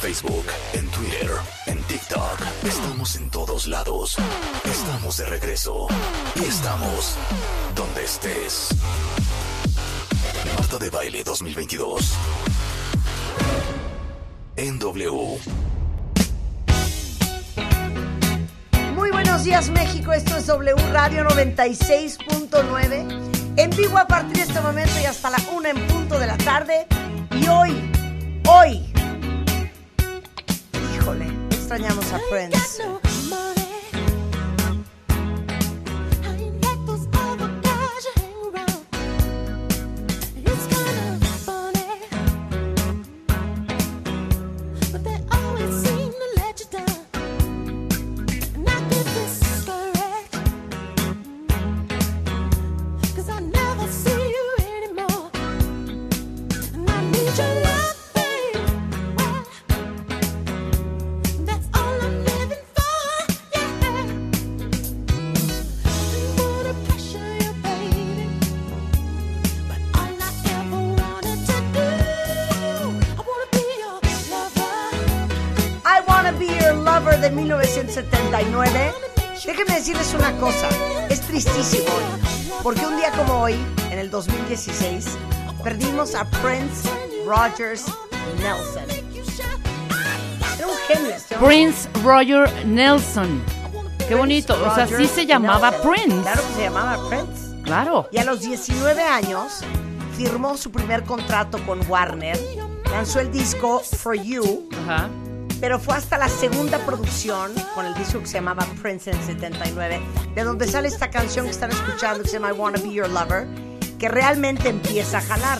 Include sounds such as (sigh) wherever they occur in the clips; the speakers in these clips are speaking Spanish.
Facebook, en Twitter, en TikTok. Estamos en todos lados. Estamos de regreso. Y estamos donde estés. Marta de Baile 2022. En W. Muy buenos días México, esto es W Radio 96.9 en vivo a partir de este momento y hasta la una en punto de la tarde. Y hoy, hoy, extrañamos a Prince. Porque un día como hoy, en el 2016, perdimos a Prince Rogers Nelson. Era un genio este. Prince Roger Nelson. Qué bonito. O sea, sí se llamaba Nelson. Prince. Claro que se llamaba Prince. Claro. Y a los 19 años firmó su primer contrato con Warner, lanzó el disco For You, Ajá. Pero fue hasta la segunda producción con el disco que se llamaba Prince en 79, de donde sale esta canción que están escuchando que se llama I Wanna Be Your Lover, que realmente empieza a jalar.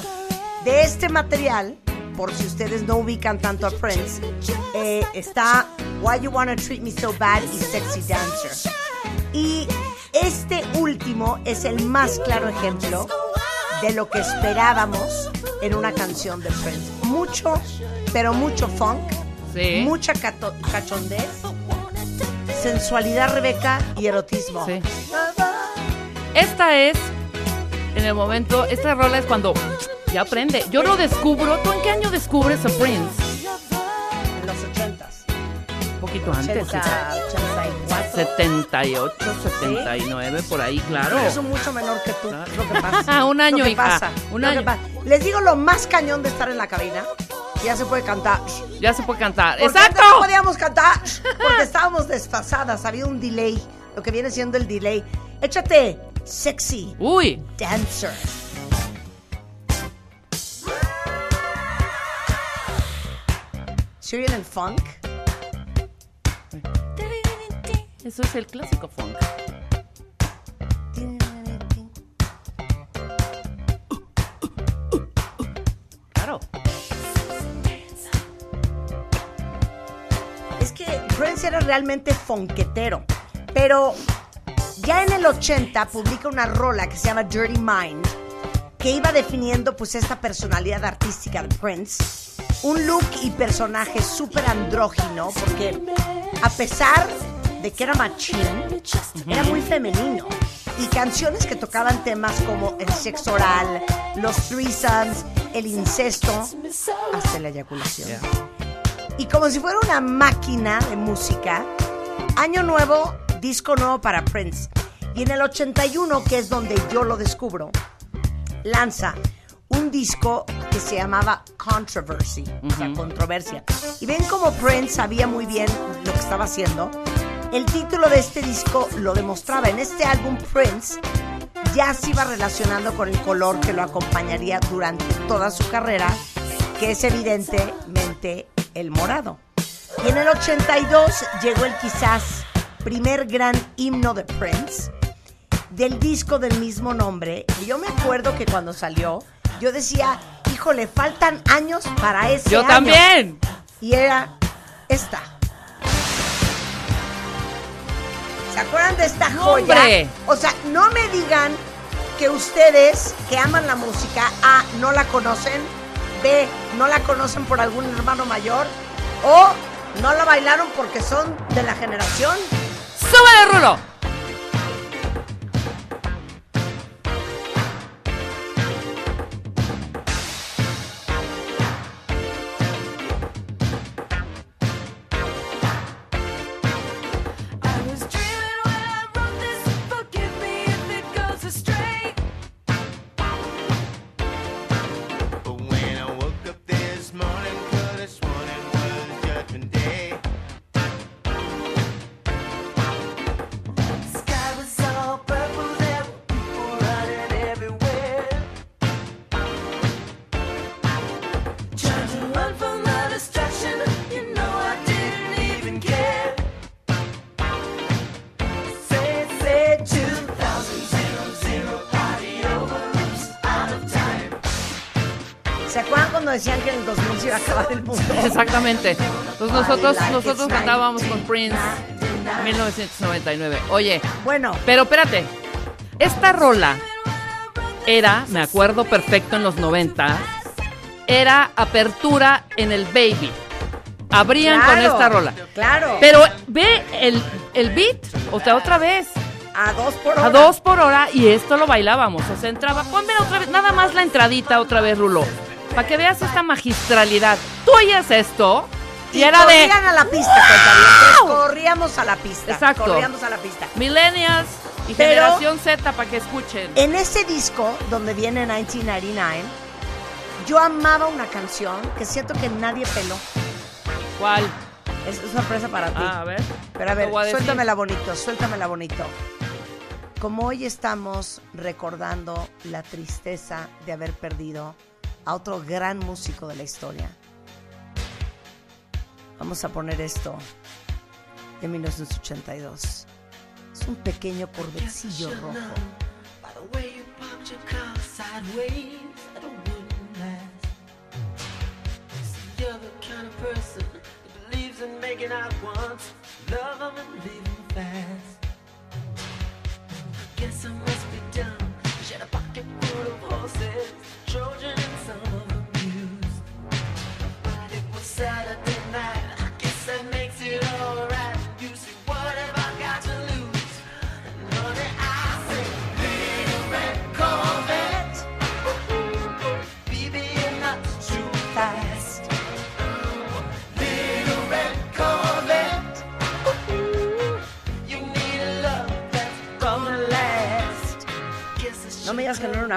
De este material, por si ustedes no ubican tanto a Prince, eh, está Why You Wanna Treat Me So Bad y Sexy Dancer. Y este último es el más claro ejemplo de lo que esperábamos en una canción de Prince. Mucho, pero mucho funk, Sí. mucha cato- cachondez, sensualidad, Rebeca, y erotismo. Sí. Esta es, en el momento, esta rola es cuando ya aprende. Yo lo descubro. ¿Tú en qué año descubres a Prince? En los ochentas. Un poquito antes. 80, 84. 78, 79, por ahí, claro. Yo soy mucho menor que tú, lo que pasa. (laughs) Un año, Lo que hija, pasa, un lo que año. pasa. Les digo lo más cañón de estar en la cabina. Ya se puede cantar. Ya se puede cantar. ¿Por qué ¡Exacto! antes No podíamos cantar porque estábamos desfasadas. Había un delay. Lo que viene siendo el delay. Échate sexy Uy, dancer. ¿Se oyen el funk? eso es el clásico funk. Era realmente fonquetero. Pero ya en el 80 publica una rola que se llama Dirty Mind, que iba definiendo pues esta personalidad artística de Prince. Un look y personaje súper andrógino, porque a pesar de que era machín, era muy femenino. Y canciones que tocaban temas como el sexo oral, los threesomes, el incesto, hasta la eyaculación. Y como si fuera una máquina de música, año nuevo, disco nuevo para Prince. Y en el 81, que es donde yo lo descubro, lanza un disco que se llamaba Controversy, o sea, controversia. Y ven cómo Prince sabía muy bien lo que estaba haciendo. El título de este disco lo demostraba. En este álbum Prince ya se iba relacionando con el color que lo acompañaría durante toda su carrera, que es evidentemente el morado. Y en el 82 llegó el quizás primer gran himno de Prince, del disco del mismo nombre. Y yo me acuerdo que cuando salió, yo decía, híjole, faltan años para ese Yo año". también. Y era esta. ¿Se acuerdan de esta joya? hombre. O sea, no me digan que ustedes que aman la música, A, no la conocen, B, no la conocen por algún hermano mayor, o no la bailaron porque son de la generación. ¡Súbele, Rulo! ¿Se acuerdan cuando decían que en el 2000 se iba a acabar el mundo? (laughs) Exactamente. Entonces nosotros, Like nosotros cantábamos con Prince 1999. Oye, Bueno, pero espérate. Esta rola era, me acuerdo perfecto en los 90, era apertura en el Baby. Abrían con esta rola. Claro. Pero ve el, el beat, o sea, otra vez. a dos por hora. A dos por hora y esto lo bailábamos. O sea, entraba, ponme otra vez, nada más la entradita otra vez, Rulo. Para que veas esta magistralidad. Tú oías esto y, Y era de corrían a la pista, cuentavientes, Corríamos a la pista. Exacto. Corríamos a la pista. millennials y Pero- generación Z para que escuchen. En ese disco, donde viene 1999, yo amaba una canción que siento que nadie peló. ¿Cuál? Es sorpresa para ti. Ah, a ver. Pero a ver, suéltamela bonito, suéltamela bonito. Como hoy estamos recordando la tristeza de haber perdido a otro gran músico de la historia, vamos a poner esto de 1982. Es un pequeño corvecillo rojo. Making out once, love 'em and leave 'em fast. I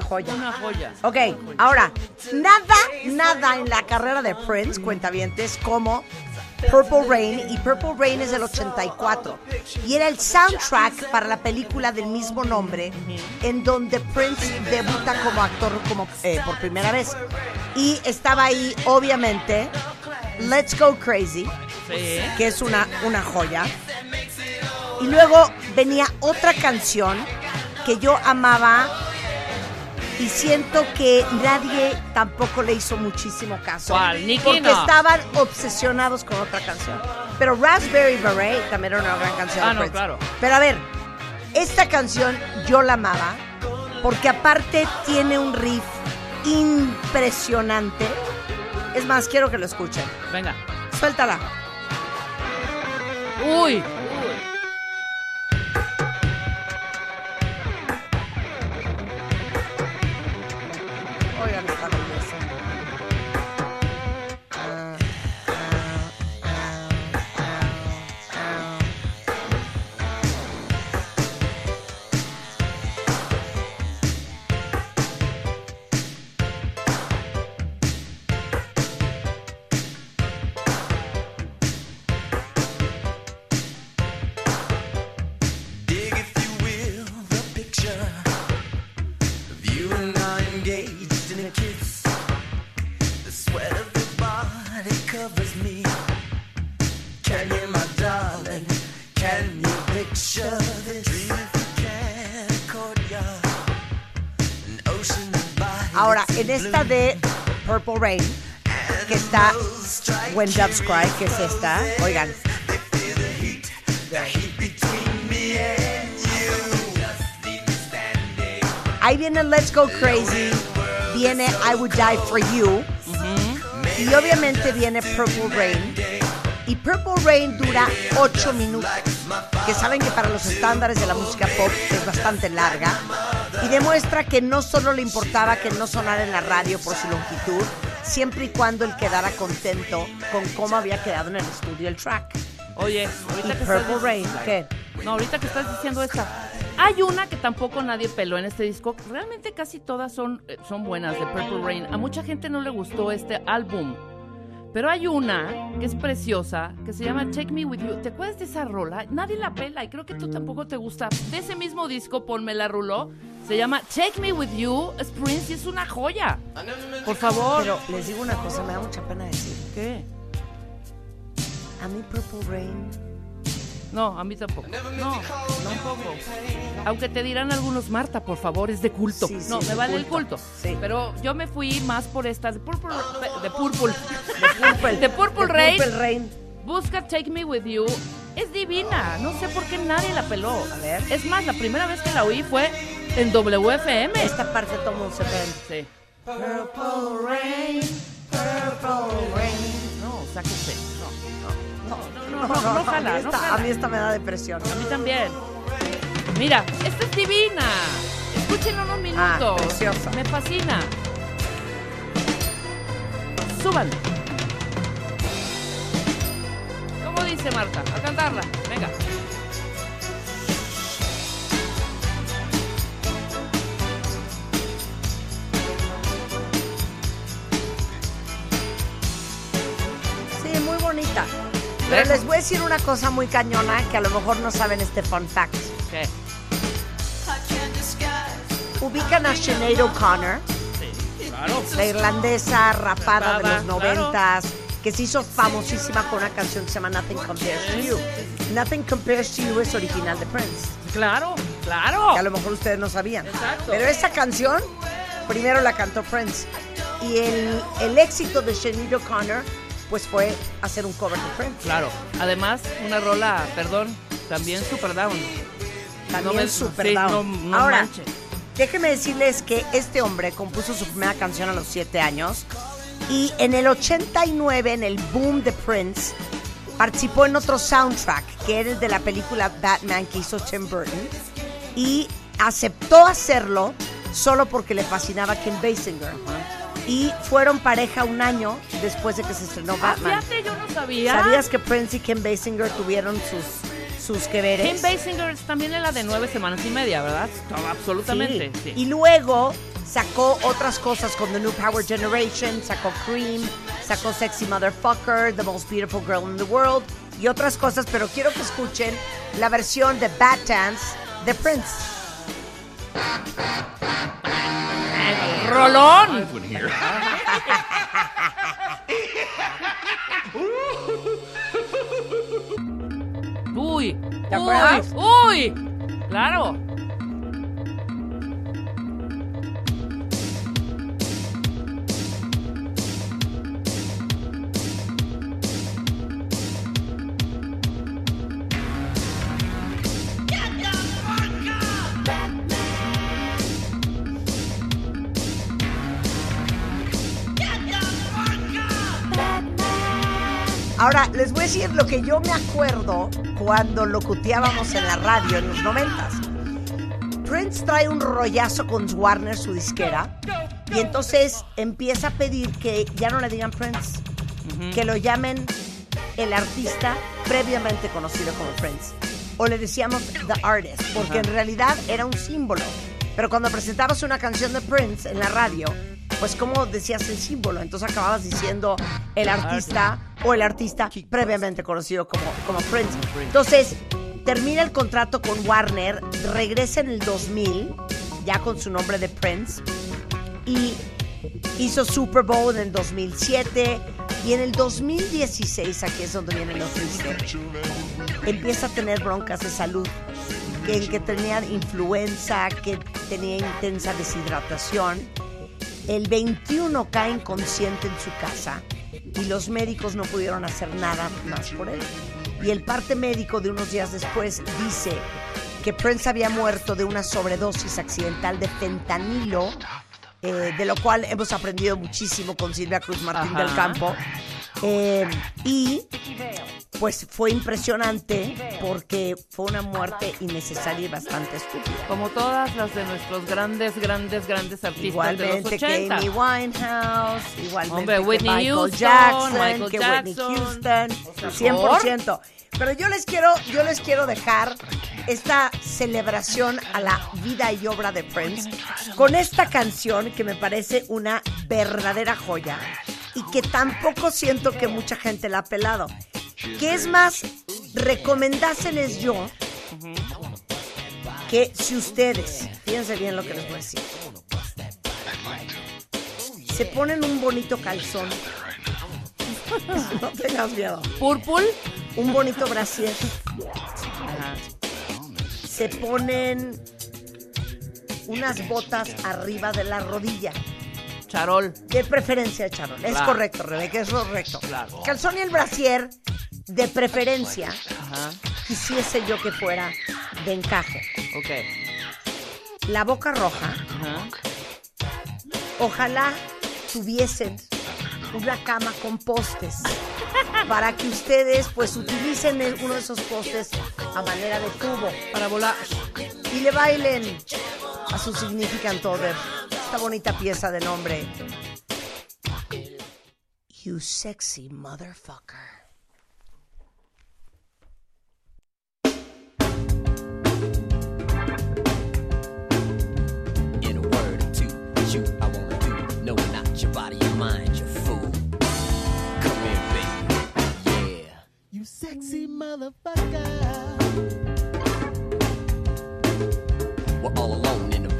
una joya. Una joya. Ok, ahora, nada, nada en la carrera de Prince, cuentavientes, como Purple Rain, y Purple Rain es del 84, y era el soundtrack para la película del mismo nombre, en donde Prince debuta como actor como, eh, por primera vez. Y estaba ahí, obviamente, Let's Go Crazy, Sí. que es una, una joya. Y luego venía otra canción que yo amaba y siento que nadie tampoco le hizo muchísimo caso. ¿Cuál? Nicki, Porque no. estaban obsesionados con otra canción. Pero Raspberry Beret también era una gran canción. Ah, no, claro. Pero a ver, esta canción yo la amaba porque aparte tiene un riff impresionante. Es más, quiero que lo escuchen. Venga. Suéltala. Uy. Covers me. Can you, my darling? Can you picture this? Dream if you can, courtyard, an ocean of bodies Ahora, en esta de Purple Rain, que está When Doves Cry, que es esta. Oigan. Ahí viene Let's Go Crazy, viene I Would Die For You, y obviamente viene Purple Rain. Y Purple Rain dura 8 minutos, que saben que para los estándares de la música pop es bastante larga, y demuestra que no solo le importaba que no sonara en la radio por su longitud, siempre y cuando él quedara contento con cómo había quedado en el estudio el track. Oye, Y ahorita que Purple estás Rain, ¿qué? No, ahorita que estás diciendo esta. Hay una que tampoco nadie peló en este disco. Realmente casi todas son, eh, son buenas de Purple Rain. A mucha gente no le gustó este álbum. Pero hay una que es preciosa, que se llama Take Me With You. ¿Te acuerdas de esa rola? Nadie la pela y creo que tú tampoco te gusta. De ese mismo disco, Ponme la ruló. Se llama Take Me With You, es Prince y es una joya. Por favor. Pero les digo una cosa, me da mucha pena decir. ¿Qué? A mí Purple Rain No, a mí tampoco. No, tampoco. Aunque te dirán algunos, Marta, por favor, es de culto. Sí, no, me vale el culto. culto. Sí. Pero yo me fui más por esta de Purple, de Purple, de Purple, de Purple Rain. Purple Rain. Busca Take Me With You. Es divina. No sé por qué nadie la peló. A ver. Es más, la primera vez que la oí fue en WFM. Esta parte todo se prende. Sí. Purple Rain, Purple Rain. No, sáquese. No, no, no, no jala, a, mí esta, jala. a mí esta me da depresión. A mí también. Mira, esta es divina. Escúchenla unos Ah, minutos. preciosa. Me fascina. Súbanle. ¿Cómo dice Marta? A cantarla. Venga. Pero les voy a decir una cosa muy cañona que a lo mejor no saben este fun fact. ¿Qué? Ubican a Sinead O'Connor, Sí, claro. la irlandesa rapada de los noventas, que se hizo famosísima con una canción que se llama Nothing Compares to You. Nothing Compares to You es original de Prince, Claro, claro. que a lo mejor ustedes no sabían. Exacto. Pero esa canción primero la cantó Prince. Y el, el éxito de Sinead O'Connor pues fue hacer un cover de Prince. Claro. Además, una rola, perdón, también super down. También No me- super sí, down. no- no Ahora, manches. déjenme decirles que este hombre compuso su primera canción a los 7 años y en el 89, en el boom de Prince, participó en otro soundtrack que era el de la película Batman que hizo Tim Burton y aceptó hacerlo solo porque le fascinaba Kim Basinger. Y fueron pareja un año después de que se estrenó Ah, Batman. fíjate, yo no sabía. ¿Sabías que Prince y Kim Basinger tuvieron sus, sus que veres? Kim Basinger también es la de nueve semanas y media, ¿verdad? Absolutamente. Sí. Sí. Y luego sacó otras cosas con The New Power Generation, sacó Cream, sacó Sexy Motherfucker, The Most Beautiful Girl in the World y otras cosas, pero quiero que escuchen la versión de Bat Dance de Prince. ¡Rolón! (laughs) Uy, ¿Te uy, uy, claro. Ahora, les voy a decir lo que yo me acuerdo cuando locuteábamos en la radio en los noventas. Prince trae un rollazo con Warner, su disquera, y entonces empieza a pedir que ya no le digan Prince, que lo llamen el artista previamente conocido como Prince. O le decíamos The Artist, porque en realidad era un símbolo. Pero cuando presentabas una canción de Prince en la radio, pues como decías el símbolo, entonces acababas diciendo el artista o el artista previamente conocido como, como Prince. Entonces, termina el contrato con Warner, regresa en el 2000, ya con su nombre de Prince, y hizo Super Bowl en el 2007 y en el 2016, aquí es donde viene lo triste, empieza a tener broncas de salud, en que tenía influenza, que tenía intensa deshidratación. El 21 cae inconsciente en su casa y los médicos no pudieron hacer nada más por él. Y el parte médico de unos días después dice que Prince había muerto de una sobredosis accidental de fentanilo, eh, de lo cual hemos aprendido muchísimo con Silvia Cruz Martín Ajá. del Campo. Eh, y pues fue impresionante porque fue una muerte innecesaria y bastante estúpida. Como todas las de nuestros grandes, grandes, grandes artistas Igualmente de los que 80. Amy Winehouse, igualmente Hombre, que Whitney Michael Houston, Jackson, Michael que Jackson. Whitney Houston, sea, 100%. Pero yo les quiero, yo les quiero dejar esta celebración a la vida y obra de Prince con esta canción que me parece una verdadera joya y que tampoco siento que mucha gente la ha pelado. Que es más, recomendárseles yo que si ustedes, fíjense bien lo que les voy a decir, se ponen un bonito calzón, (laughs) no tengas miedo, Purple. un bonito brasier, Ajá. se ponen unas botas arriba de la rodilla, Charol. de preferencia charol. Es correcto, Rebeca, es correcto. Claro. Calzón y el brasier, de preferencia, Ajá. quisiese yo que fuera de encaje. Ok. La boca roja, Ajá. ojalá tuviesen una cama con postes (laughs) para que ustedes pues utilicen uno de esos postes a manera de tubo Para volar. y le bailen a su significant other esta bonita pieza de nombre You Sexy Motherfucker. In a word or two, shoot, I wanna do. No, not your body, your mind, you fool. Come here, baby. Yeah. You sexy motherfucker.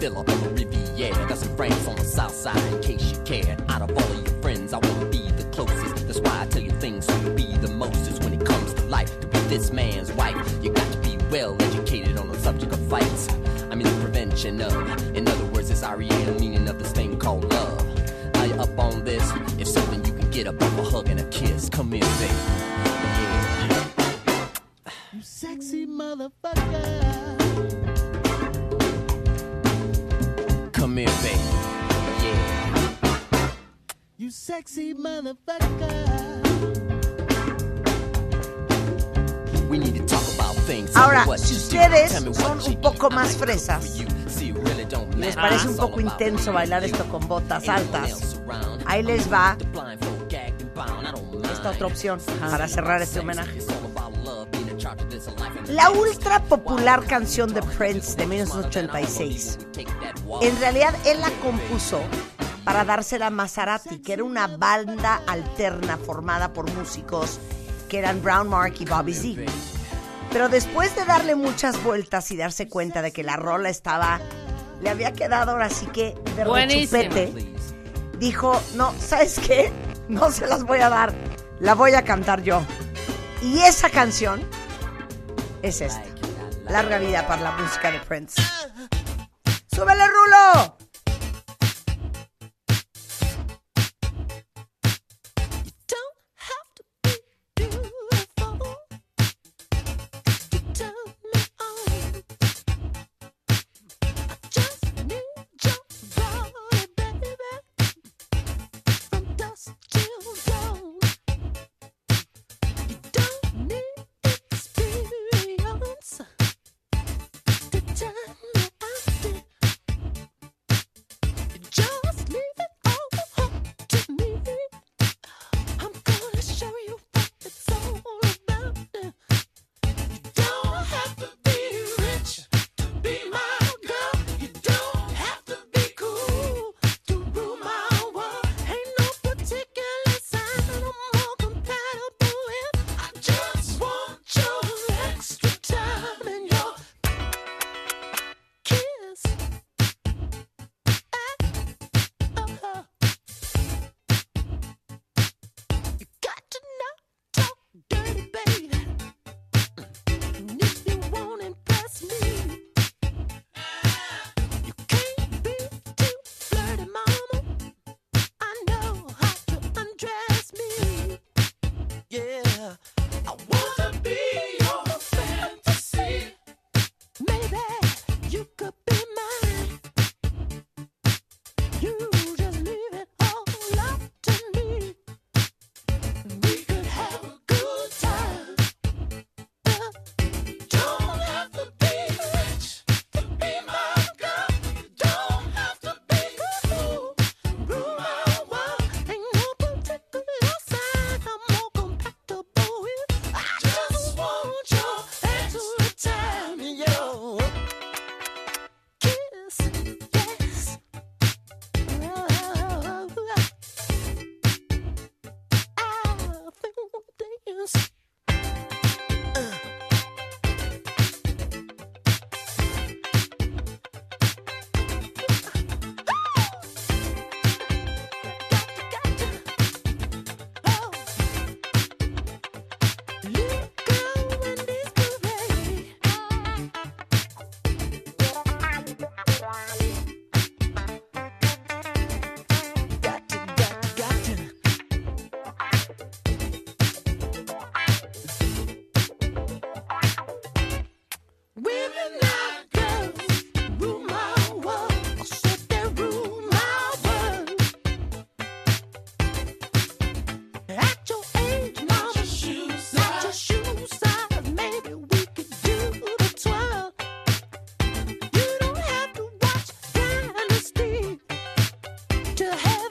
Villa on the Riviera. Got some friends on the south side in case you care. Out of all of your friends, I wanna be the closest. That's why I tell you things so you'll be the mostest when it comes to life. To be this man's wife, you got to be well educated on the subject of fights. I mean the prevention of. In other words, it's REA, meaning of this thing called love. Are you up on this? If so, then you can get up off a hug and a kiss. Come here, baby. Yeah. You sexy motherfucker. Me Ahora, si ustedes son un poco más fresas. les parece un poco intenso bailar esto con botas altas, ahí les va esta otra opción para cerrar este homenaje. La ultra popular canción de Prince de 1986. En realidad él la compuso para dársela a Maserati, que era una banda alterna formada por músicos que eran Brown Mark y Bobby Z. Pero después de darle muchas vueltas y darse cuenta de que la rola estaba, le había quedado ahora sí que de rechupete, dijo, no, ¿sabes qué? No se las voy a dar, la voy a cantar yo. Y esa canción es esta. Larga vida para la música de Prince. ¡Súbele, Rulo! To